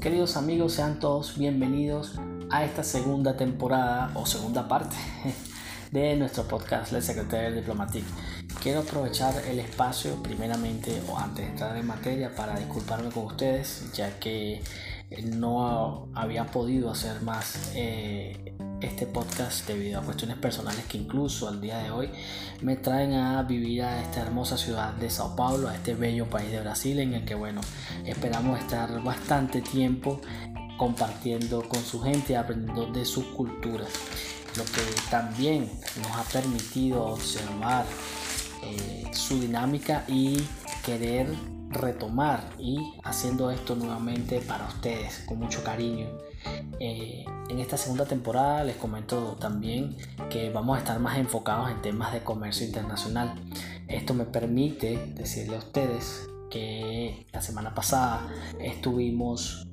Queridos amigos, sean todos bienvenidos a esta segunda temporada o segunda parte de nuestro podcast Le Secretaire Diplomatique. Quiero aprovechar el espacio primeramente o antes de entrar en materia para disculparme con ustedes ya que no había podido hacer más eh, este podcast debido a cuestiones personales que incluso al día de hoy me traen a vivir a esta hermosa ciudad de Sao Paulo, a este bello país de Brasil en el que bueno, esperamos estar bastante tiempo compartiendo con su gente, aprendiendo de sus culturas, lo que también nos ha permitido observar eh, su dinámica y querer retomar y haciendo esto nuevamente para ustedes con mucho cariño. Eh, en esta segunda temporada les comento también que vamos a estar más enfocados en temas de comercio internacional. Esto me permite decirle a ustedes que la semana pasada estuvimos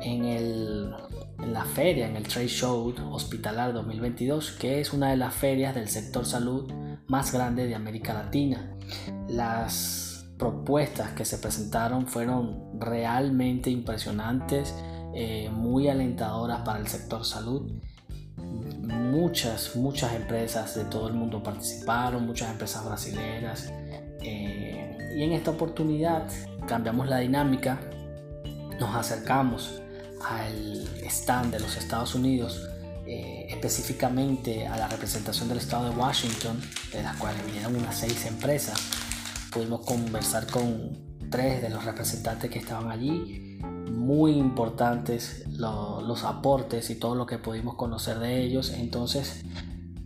en, el, en la feria, en el Trade Show Hospitalar 2022, que es una de las ferias del sector salud más grande de América Latina. Las propuestas que se presentaron fueron realmente impresionantes, eh, muy alentadoras para el sector salud. Muchas, muchas empresas de todo el mundo participaron, muchas empresas brasileñas. Eh, y en esta oportunidad cambiamos la dinámica, nos acercamos al stand de los Estados Unidos, eh, específicamente a la representación del estado de Washington, de las cuales vinieron unas seis empresas pudimos conversar con tres de los representantes que estaban allí. Muy importantes los aportes y todo lo que pudimos conocer de ellos. Entonces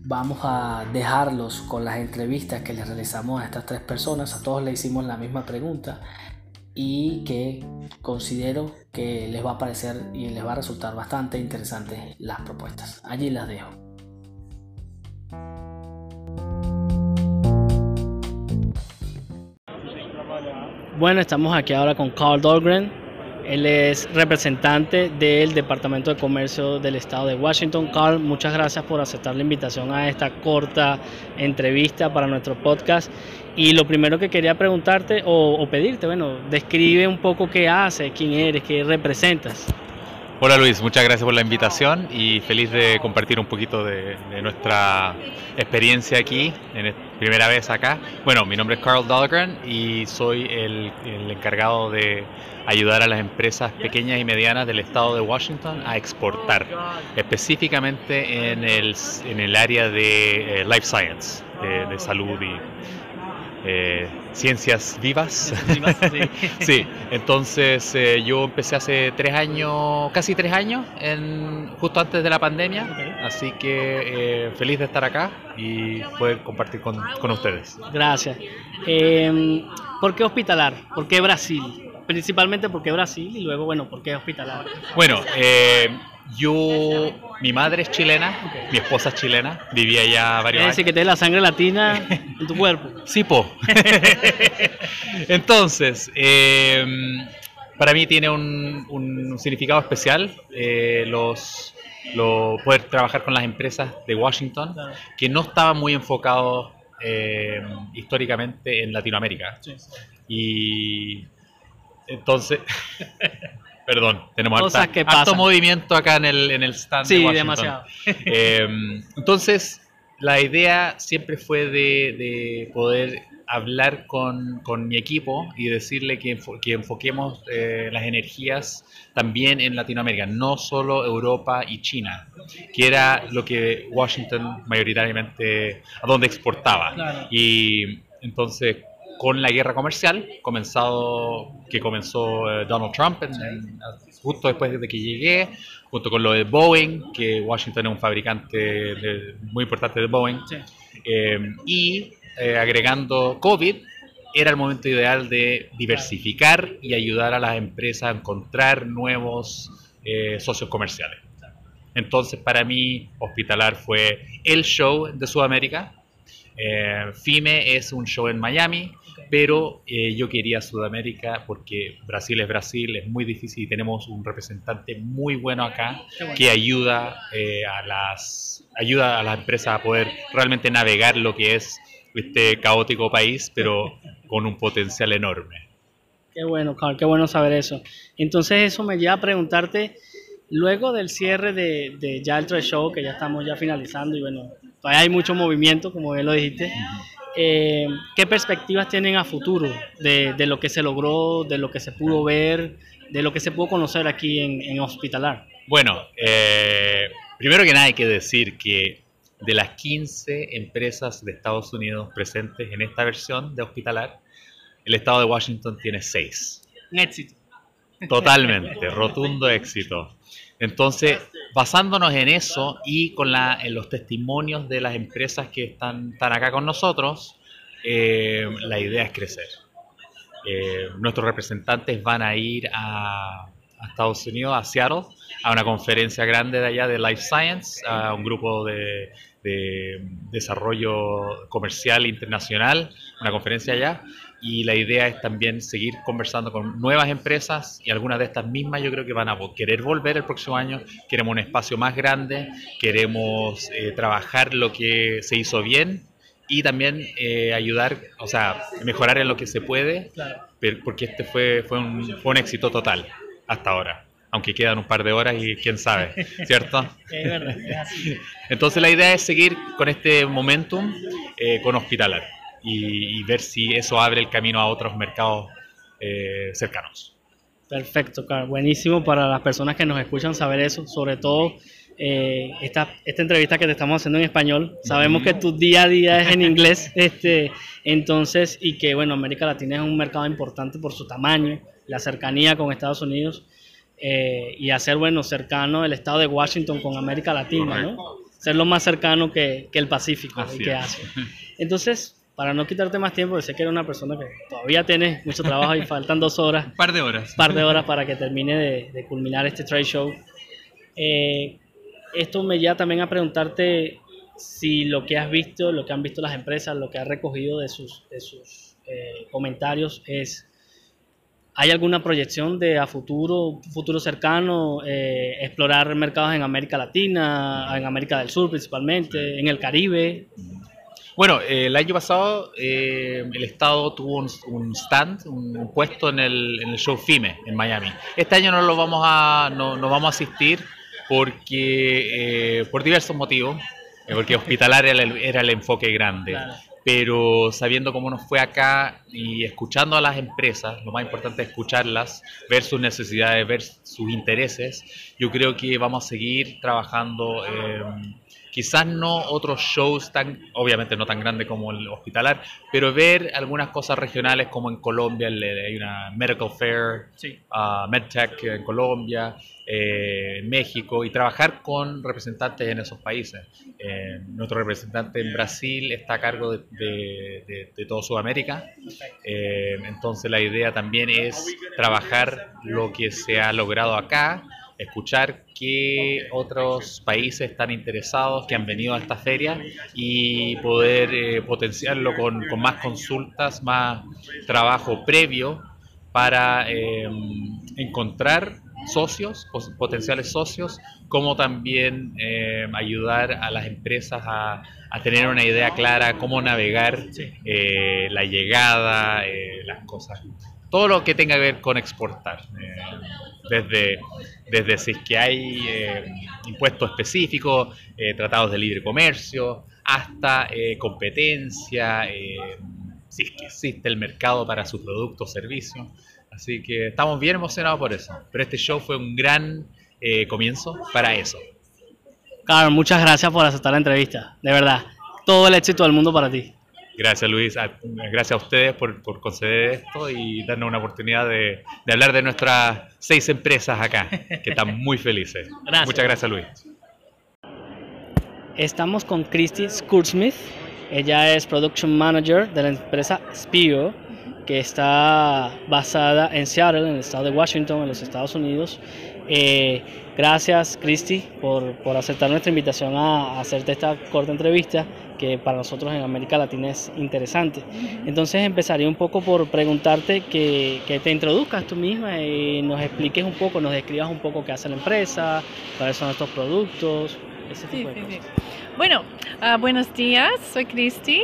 vamos a dejarlos con las entrevistas que les realizamos a estas tres personas. A todos le hicimos la misma pregunta y que considero que les va a parecer y les va a resultar bastante interesantes las propuestas. Allí las dejo. Bueno, estamos aquí ahora con Carl Dahlgren. Él es representante del Departamento de Comercio del Estado de Washington. Carl, muchas gracias por aceptar la invitación a esta corta entrevista para nuestro podcast. Y lo primero que quería preguntarte o, pedirte, bueno, describe un poco qué haces, quién eres, qué representas. Hola Luis, muchas gracias por la invitación y feliz de compartir un poquito de, nuestra experiencia aquí, en primera vez acá. Bueno, mi nombre es Carl Dahlgren y soy el, encargado de ayudar a las empresas pequeñas y medianas del estado de Washington a exportar, específicamente en el, en el área de eh, life science, de salud y eh, ciencias vivas. sí. entonces eh, yo empecé hace tres años, casi tres años, en, justo antes de la pandemia, así que eh, feliz de estar acá y poder compartir con, con ustedes. Gracias. Em, ¿Por qué hospitalar? ¿Por qué Brasil? Principalmente porque Brasil y luego, bueno, ¿por qué hospitalar? Bueno, yo, mi madre es chilena, mi esposa es chilena, vivía ya varios años. que tienes la sangre latina en tu cuerpo. Sí, po. Entonces, em, para mí tiene un, significado especial eh, los, poder trabajar con las empresas de Washington, que no estaban muy enfocados em, históricamente en Latinoamérica. Y entonces... Perdón, tenemos Cosas movimiento acá en el, en el stand. Sí, demasiado. Em, entonces, la idea siempre fue de, poder hablar con, mi equipo y decirle que, que enfoquemos eh, las energías también en Latinoamérica, no solo Europa y China, que era lo que Washington mayoritariamente, a donde exportaba. Y entonces con la guerra comercial, comenzado, que comenzó eh, Donald Trump justo después de que llegué, junto con lo de Boeing, que Washington es un fabricante muy importante de Boeing, eh, y eh, agregando COVID, era el momento ideal de diversificar y ayudar a las empresas a encontrar nuevos socios comerciales. Entonces, para mí, Hospitalar fue el show de Sudamérica. FIME es un show en Miami, pero eh, yo quería Sudamérica porque Brasil es Brasil, es muy difícil y tenemos un representante muy bueno acá que ayuda, eh, a las, ayuda a las empresas a poder realmente navegar lo que es este caótico país, pero con un potencial enorme. Qué bueno, Carl, qué bueno saber eso. Entonces eso me lleva a preguntarte, luego del cierre de, de ya el show, que ya estamos ya finalizando y bueno, todavía hay mucho movimiento, como bien lo dijiste, eh, ¿qué perspectivas tienen a futuro de, de, lo que se logró, de lo que se pudo ver, de lo que se pudo conocer aquí en, en Hospitalar? Bueno, eh, primero que nada hay que decir que de las 15 empresas de Estados Unidos presentes en esta versión de Hospitalar, el estado de Washington tiene 6. Un éxito. Totalmente, rotundo éxito. Entonces, basándonos en eso y con la, en los testimonios de las empresas que están, están acá con nosotros, eh, la idea es crecer. Eh, nuestros representantes van a ir a, a, Estados Unidos, a Seattle, a una conferencia grande de allá de Life Science, a un grupo de, de desarrollo comercial internacional, una conferencia allá, y la idea es también seguir conversando con nuevas empresas y algunas de estas mismas yo creo que van a querer volver el próximo año. Queremos un espacio más grande, queremos eh, trabajar lo que se hizo bien y también eh, ayudar, o sea, mejorar en lo que se puede, porque este fue, fue, un, fue un éxito total hasta ahora aunque quedan un par de horas y quién sabe, ¿cierto? Entonces la idea es seguir con este momentum eh, con Hospitalar y, y, ver si eso abre el camino a otros mercados eh, cercanos. Perfecto, Carl. Buenísimo para las personas que nos escuchan saber eso, sobre todo eh, esta, esta entrevista que te estamos haciendo en español. Sabemos que tu día a día es en inglés, este, entonces, y que bueno, América Latina es un mercado importante por su tamaño, la cercanía con Estados Unidos eh, y hacer, bueno, cercano el estado de Washington con América Latina, ¿no? Ser lo más cercano que, que el Pacífico, Así que hace. Entonces, para no quitarte más tiempo, sé que eres una persona que todavía tienes mucho trabajo y faltan dos horas, Un par de horas. un par de horas para que termine de, de culminar este trade show. Eh, esto me lleva también a preguntarte si lo que has visto, lo que han visto las empresas, lo que has recogido de sus, de sus eh, comentarios es, ¿hay alguna proyección de a futuro, futuro cercano, eh, explorar mercados en América Latina, en América del Sur principalmente, en el Caribe? Bueno, eh, el año pasado eh, el Estado tuvo un, un stand, un, un puesto en el, en el, show FIME en Miami. Este año no lo vamos a, no, no vamos a asistir porque eh, por diversos motivos, eh, porque hospitalar era el, era el enfoque grande. Claro. Pero sabiendo cómo nos fue acá y escuchando a las empresas, lo más importante es escucharlas, ver sus necesidades, ver sus intereses, yo creo que vamos a seguir trabajando. Quizás no otros shows tan, obviamente no tan grandes como el hospitalar, pero ver algunas cosas regionales como en Colombia, hay una Medical Fair, Sí. uh, MedTech en Colombia, eh, en México, y trabajar con representantes en esos países. Eh, nuestro representante en Brasil está a cargo de, de, de, de toda Sudamérica, eh, entonces la idea también es trabajar lo que se ha logrado acá, escuchar qué otros países están interesados, que han venido a esta feria y poder eh, potenciarlo con, con, más consultas, más trabajo previo para eh, encontrar socios, potenciales socios, como también eh, ayudar a las empresas a, a, tener una idea clara cómo navegar eh, la llegada, eh, las cosas, todo lo que tenga que ver con exportar. eh, desde, desde si es que hay eh, impuestos específicos, eh, tratados de libre comercio, hasta competencia, si es que existe el mercado para su producto o servicio. Así que estamos bien emocionados por eso. Pero este show fue un gran comienzo para eso. Carl, muchas gracias por aceptar la entrevista, de verdad. Todo el éxito del mundo para ti. Gracias Luis, a- gracias a ustedes por, por conceder esto y darnos una oportunidad de, de hablar de nuestras seis empresas acá, que están muy felices. Gracias. Muchas gracias Luis. Estamos con Christy Skurdsmith. Ella es Production Manager de la empresa Spio, que está basada en Seattle, en el estado de Washington, en los Estados Unidos. Eh, gracias, Christy, por, por, aceptar nuestra invitación a, a, hacerte esta corta entrevista, que para nosotros en América Latina es interesante. Entonces empezaría un poco por preguntarte que, que te introduzcas tú misma y nos expliques un poco, nos describas un poco qué hace la empresa, cuáles son estos productos, ese tipo sí, de sí, cosas. Sí. Bueno, uh, buenos días, soy Cristi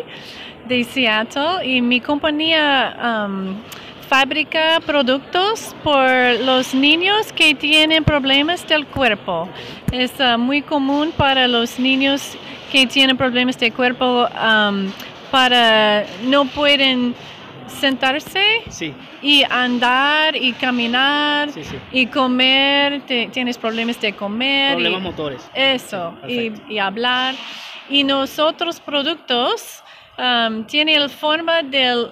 de Seattle y mi compañía um, fabrica productos por los niños que tienen problemas del cuerpo. Es ah, muy común para los niños que tienen problemas de cuerpo um, para no pueden sentarse Sí, y andar y caminar sí, sí. y comer, te- tienes problemas de comer. y- Problemas motores. eso, y, y hablar. Y nosotros productos um, tienen la forma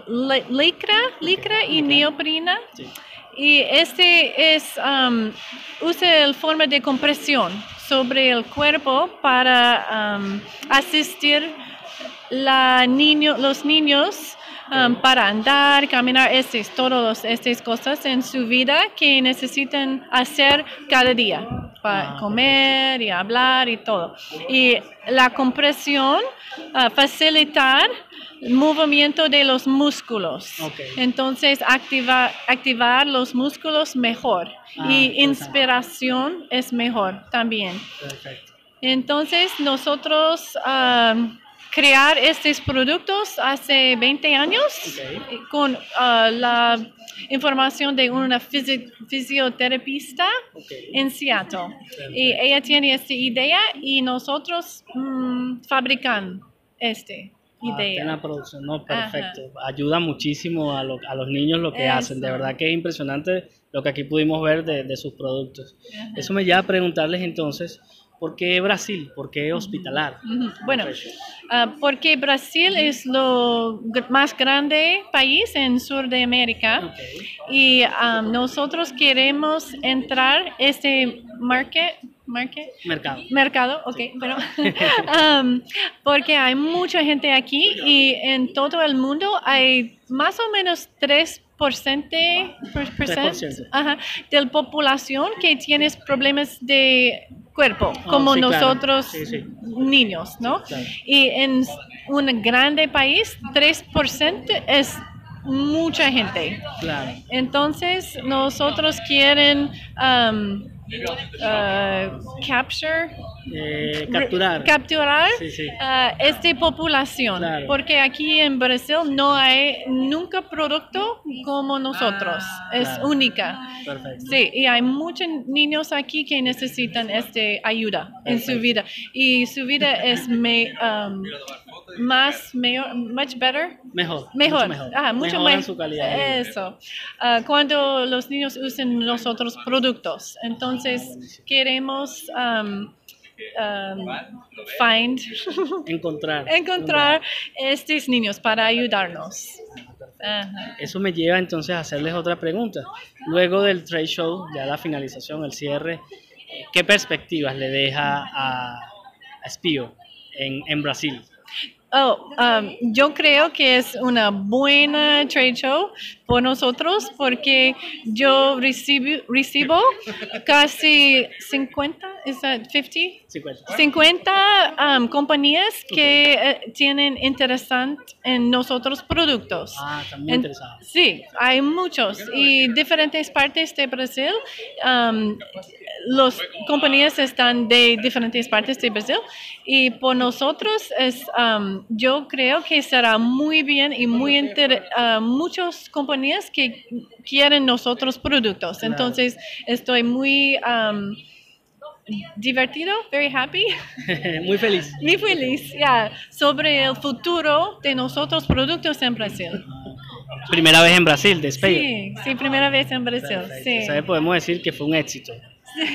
li- licra, licra y. Sí. Y este es, um, usa la forma de compresión sobre el cuerpo para um, asistir la niño, los niños um, para andar, caminar, estas, todas estas cosas en su vida que necesitan hacer cada día, para Ah, comer y hablar y todo. Y la compresión ah, facilitar el movimiento de los músculos. Entonces, activa, activar los músculos mejor. Ah, y inspiración es mejor también. Perfecto. Entonces, nosotros um, crear estos productos hace 20 años Ok. eh, con uh, la información de una fisi- fisioterapista Ok. en Seattle. Y ella tiene esta idea y nosotros mm, fabrican esta Ah, idea. tiene la producción, no, perfecto. Ayuda muchísimo a, lo- a los niños lo que hacen. De Eso. verdad que es impresionante lo que aquí pudimos ver de, de sus productos. Ajá. Eso me lleva a preguntarles entonces, ¿por qué Brasil? ¿Por qué hospitalar? Bueno, ah, porque Brasil es lo más grande país en sur de América. Y um, nosotros queremos entrar este market, market Mercado. mercado, ok, bueno, um, porque hay mucha gente aquí y en todo el mundo hay más o menos 3% per- percent, 3%. ajá, de la población que tiene problemas de cuerpo, Oh, como sí, claro. nosotros Sí, sí. niños, ¿no? Claro. Y en un grande país, 3% es mucha gente. Claro. Entonces, nosotros quieren um, uh, capture, Eh, capturar. capturar Sí, sí. uh, esta población, Claro. porque aquí en Brasil no hay nunca producto como nosotros, es Claro. única. Perfecto. Sí, y hay muchos niños aquí que necesitan esta ayuda en su vida y su vida es me- um, más, mejor, much better, Mejor. Mejor, Mucho mejor. Ajá, mucho Mejoran más. su calidad. Eso. Ah, cuando los niños usan los otros productos. Entonces, queremos um, um, find, Encontrar. encontrar estos niños para ayudarnos. Ajá. Eso me lleva entonces a hacerles otra pregunta. Luego del trade show, ya la finalización, el cierre, ¿qué perspectivas le deja a, a Spio en, en Brasil? Oh, um, yo creo que es una buena trade show por nosotros porque yo recibo, recibo casi 50, is that 50? 50. 50 um, compañías que eh, tienen interesante en nosotros productos. Ah, muy En-. Sí, hay muchos y diferentes partes de Brasil. um, las compañías están de diferentes partes de Brasil y por nosotros es, um, yo creo que será muy bien y muy inter, uh, muchas compañías que quieren nosotros productos. Entonces estoy muy um, divertido, very happy. muy feliz. Muy feliz, ya, sobre el futuro de nosotros productos en Brasil. Primera vez en Brasil, de Spio. Sí, sí, primera vez en Brasil, sí. Podemos decir que fue un éxito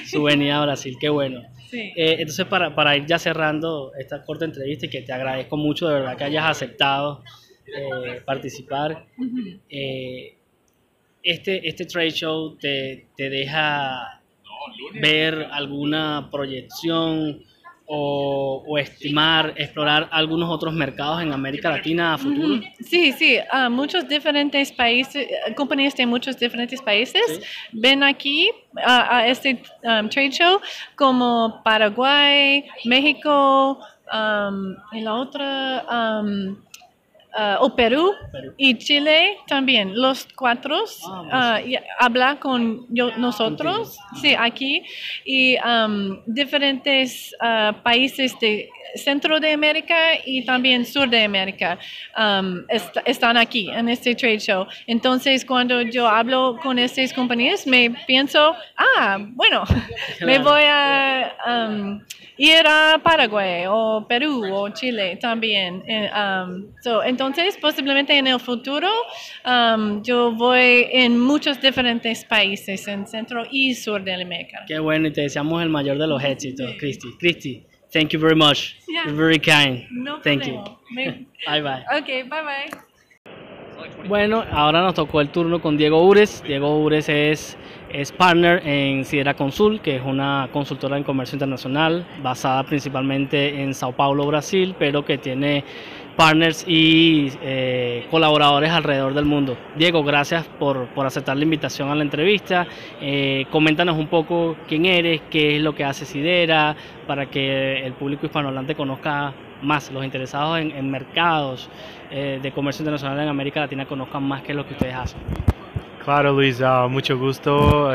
su venida a Brasil, qué bueno. sí. Eh, entonces, para, para ir ya cerrando esta corta entrevista y que te agradezco mucho de verdad que hayas aceptado eh, participar, eh, este, este trade show te, te deja ver alguna proyección o, o estimar, explorar algunos otros mercados en América Latina a futuro. Sí, sí, ah, muchos diferentes países, compañías de muchos diferentes países Sí. ven aquí a este um, trade show como Paraguay, México, um, y la otra, um, ah, o Perú, Perú. y Chile también, los cuatro, Ah, ah, y habla con yo, nosotros, sí, aquí, y um, diferentes ah, países de centro de América y también sur de América um, están aquí en este trade show. Entonces, cuando yo hablo con estas compañías, me pienso, ah, bueno, me voy a um, ir a Paraguay o Perú o Chile también. Eh, um, entonces, posiblemente en el futuro, yo voy en muchos diferentes países en centro y sur de América. Qué bueno, y te deseamos el mayor de los éxitos, Cristi. Cristi. Thank you very much. Yeah. You're very kind. No Thank problema. you. bye bye. Okay, bye bye. Bueno, ahora nos tocó el turno con Diego Ures. Diego Ures es, es partner en Sidera Consul, que es una consultora en comercio internacional basada principalmente en Sao Paulo, Brasil, pero que tiene partners y eh, colaboradores alrededor del mundo. Diego, gracias por, por aceptar la invitación a la entrevista. Eh, coméntanos un poco quién eres, qué es lo que hace Sidera, para que el público hispanohablante conozca más, los interesados en, mercados eh, de comercio internacional en América Latina conozcan más que lo que ustedes hacen. Claro, Luis, uh, mucho gusto.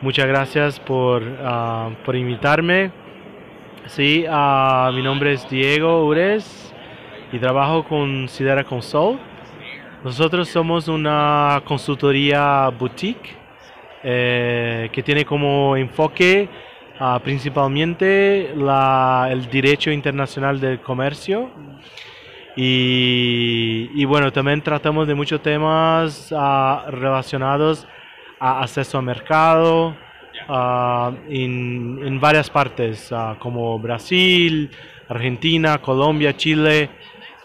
muchas gracias por, uh, por invitarme. Sí, uh, mi nombre es Diego Ures y trabajo con Sidera Consult. Nosotros somos una consultoría boutique eh, que tiene como enfoque ah, principalmente el derecho internacional del comercio. Y, bueno, también tratamos de muchos temas ah, relacionados a acceso a mercado ah, en, varias partes, como Brasil, Argentina, Colombia, Chile,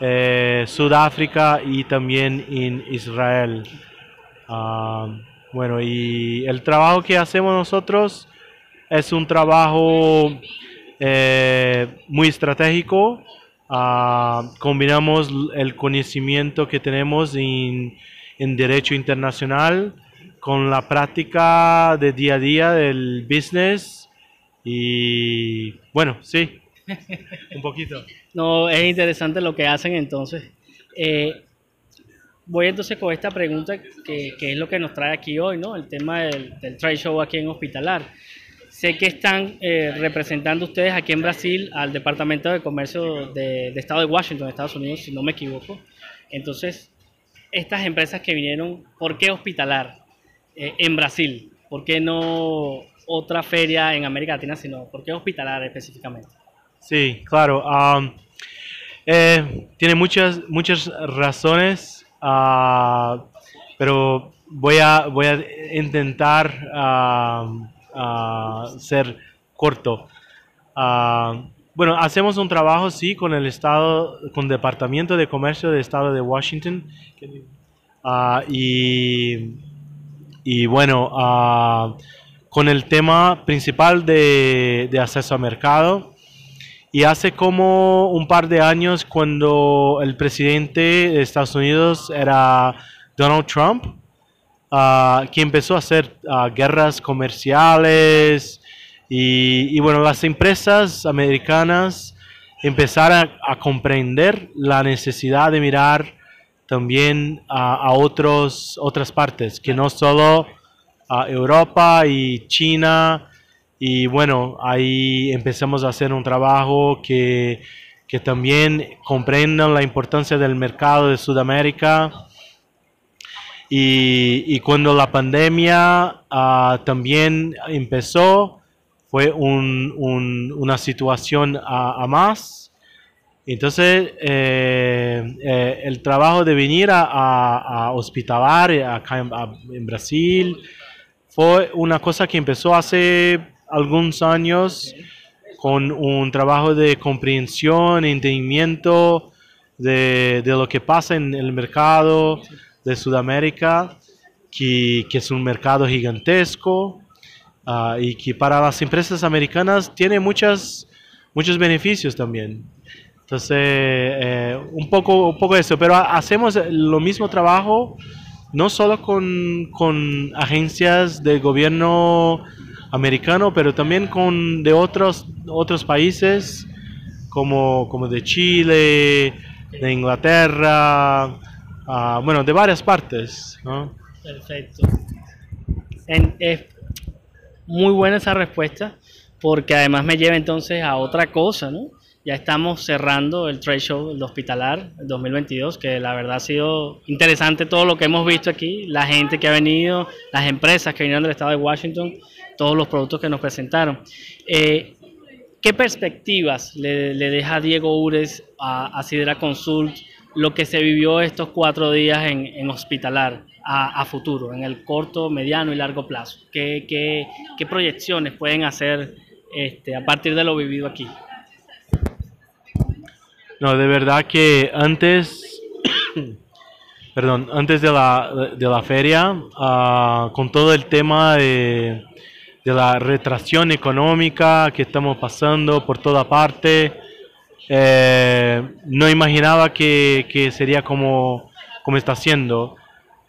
eh, Sudáfrica y también en Israel. Ah, bueno, y el trabajo que hacemos nosotros es un trabajo eh, muy estratégico. Ah, combinamos el conocimiento que tenemos en, en derecho internacional con la práctica de día a día del business y bueno, sí, un poquito. No, es interesante lo que hacen entonces. Eh, voy entonces con esta pregunta que, es lo que nos trae aquí hoy, ¿no? El tema del, trade show aquí en Hospitalar. Sé que están eh, representando ustedes aquí en Brasil al Departamento de Comercio de, Estado de Washington, Estados Unidos, si no me equivoco. Entonces, estas empresas que vinieron, ¿por qué Hospitalar eh, en Brasil? ¿Por qué no otra feria en América Latina, sino por qué Hospitalar específicamente? Sí, claro. Eh, tiene muchas, muchas razones, ah, pero voy a, voy a intentar ser corto. Ah, bueno, hacemos un trabajo, sí, con el Estado, con Departamento de Comercio del Estado de Washington. Ah, y, y, bueno, con el tema principal de, de acceso a mercado y hace como un par de años, cuando el presidente de Estados Unidos era Donald Trump, uh, que empezó a hacer ah, guerras comerciales y, bueno, las empresas americanas empezaron a, comprender la necesidad de mirar también a otros, otras partes, que no solo a Europa y China, y bueno, ahí empezamos a hacer un trabajo que, que también comprenda la importancia del mercado de Sudamérica. Y, y cuando la pandemia ah, también empezó, fue un, un, una situación a, más. Entonces, eh, eh, el trabajo de venir a, a, a hospitalar acá en, en, Brasil fue una cosa que empezó hace algunos años con un trabajo de comprensión, entendimiento de, de, lo que pasa en el mercado de Sudamérica, que, que es un mercado gigantesco ah, y que para las empresas americanas tiene muchas, muchos beneficios también. Entonces, eh, un, poco, un poco eso, pero hacemos lo mismo trabajo no solo con, con agencias del gobierno americano, pero también con de otros, otros países como, como de Chile, de Inglaterra, uh, bueno, de varias partes. ¿no? Perfecto. es muy buena esa respuesta porque además me lleva entonces a otra cosa, ¿no? ya estamos cerrando el trade show del Hospitalar 2022, que la verdad ha sido interesante todo lo que hemos visto aquí, la gente que ha venido, las empresas que vinieron del estado de Washington, todos los productos que nos presentaron. Eh, ¿Qué perspectivas le, deja Diego Ures a, a Sidera Consult lo que se vivió estos cuatro días en, en Hospitalar a, futuro, en el corto, mediano y largo plazo? ¿Qué, qué, qué proyecciones pueden hacer este, a partir de lo vivido aquí? No, de verdad que antes, perdón, antes de la, de la feria, uh, con todo el tema de, de, la retracción económica que estamos pasando por toda parte, eh, no imaginaba que, que, sería como, como está siendo.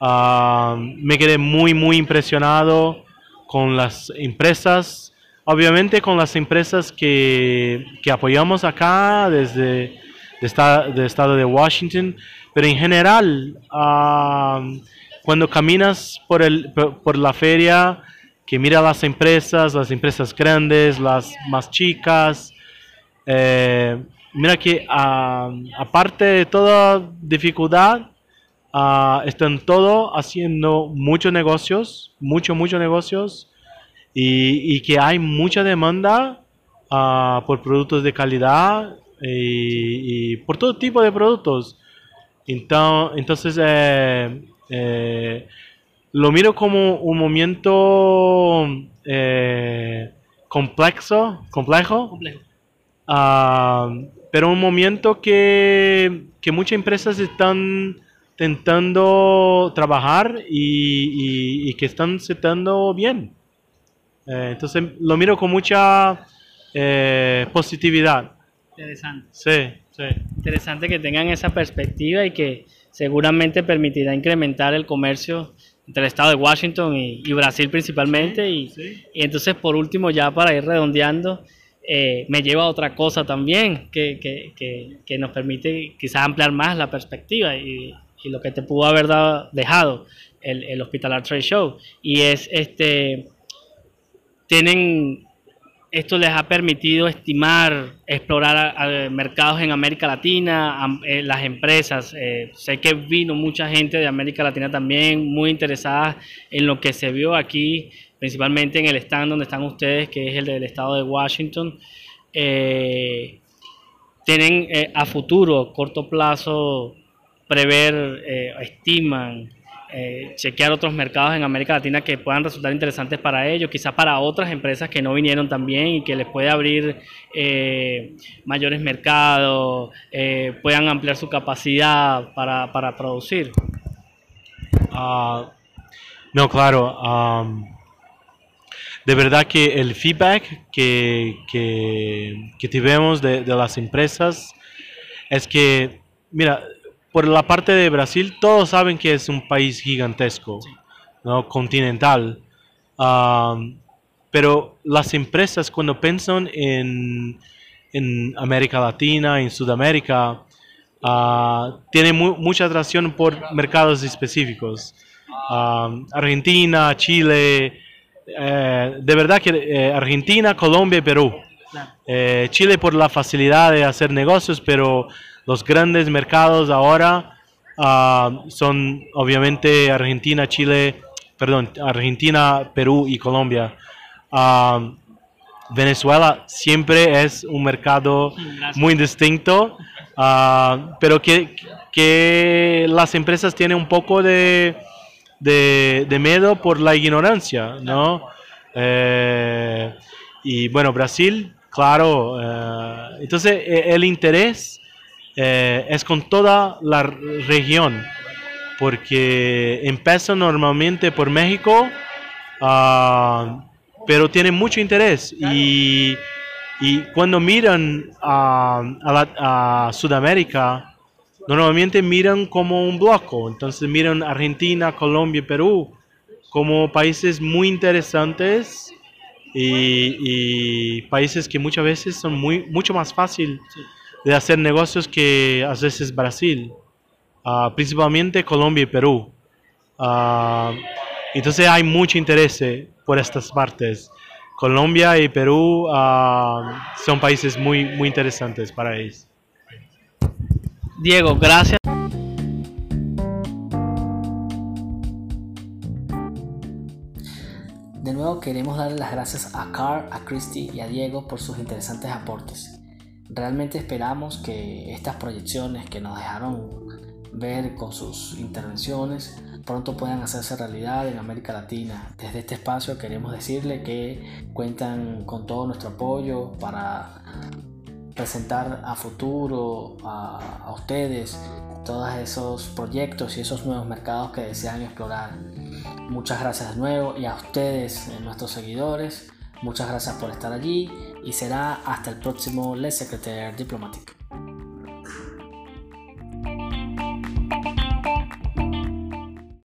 Uh, me quedé muy, muy impresionado con las empresas, obviamente con las empresas que, que apoyamos acá desde de, estado de Washington, pero en general, cuando caminas por, el, por, la feria, que mira las empresas, las empresas grandes, las más chicas, eh, mira que aparte de toda dificultad, ah, están todos haciendo muchos negocios, muchos, muchos negocios, y, que hay mucha demanda ah, por productos de calidad y, por todo tipo de productos. Entonces, eh, eh, lo miro como un momento eh, complejo, complejo, ah, pero un momento que, que, muchas empresas están intentando trabajar y, y que están setando bien. entonces, lo miro con mucha positividad. Interesante. Sí, sí. Interesante que tengan esa perspectiva y que seguramente permitirá incrementar el comercio entre el estado de Washington y, Brasil principalmente. Y, entonces, por último, ya para ir redondeando, eh, me lleva a otra cosa también que, que, que, nos permite quizás ampliar más la perspectiva y, y lo que te pudo haber dado, dejado el, el Hospital Trade Show. Y es, este, tienen esto les ha permitido estimar, explorar mercados en América Latina, eh, las empresas. Eh, sé que vino mucha gente de América Latina también, muy interesada en lo que se vio aquí, principalmente en el stand donde están ustedes, que es el del estado de Washington. Eh, tienen a futuro, corto plazo, prever, estiman eh, chequear otros mercados en América Latina que puedan resultar interesantes para ellos, quizás para otras empresas que no vinieron también y que les puede abrir eh, mayores mercados, eh, puedan ampliar su capacidad para, para producir. Ah, no, claro. de verdad que el feedback que, que, que tuvimos de, de las empresas es que, mira, por la parte de Brasil, todos saben que es un país gigantesco, ¿no? continental. pero las empresas cuando piensan en, en América Latina, en Sudamérica, uh, tienen mucha atracción por mercados específicos. Argentina, Chile, eh, de verdad que eh, Argentina, Colombia y Perú. Eh, Chile por la facilidad de hacer negocios, pero los grandes mercados ahora ah, son obviamente Argentina, Chile, perdón, Argentina, Perú y Colombia. Ah, Venezuela siempre es un mercado muy distinto, ah, pero que, que, las empresas tienen un poco de, de, miedo por la ignorancia, ¿no? Eh, y bueno, Brasil, claro, eh, entonces e, el interés eh, es con toda la región, porque empieza normalmente por México, ah, pero tiene mucho interés. Y, y cuando miran a, Sudamérica, normalmente miran como un bloque, entonces miran Argentina, Colombia, Perú como países muy interesantes y, países que muchas veces son muy, mucho más fácil de hacer negocios que a veces Brasil, ah, principalmente Colombia y Perú. Ah, entonces hay mucho interés por estas partes. Colombia y Perú ah, son países muy, muy interesantes para ellos. Diego, gracias. De nuevo queremos darle las gracias a Carl, a Christy y a Diego por sus interesantes aportes. Realmente esperamos que estas proyecciones que nos dejaron ver con sus intervenciones pronto puedan hacerse realidad en América Latina. Desde este espacio queremos decirle que cuentan con todo nuestro apoyo para presentar a futuro a, ustedes todos esos proyectos y esos nuevos mercados que desean explorar. Muchas gracias de nuevo y a ustedes, eh, nuestros seguidores, muchas gracias por estar allí y será hasta el próximo Les Secretaire Diplomatique.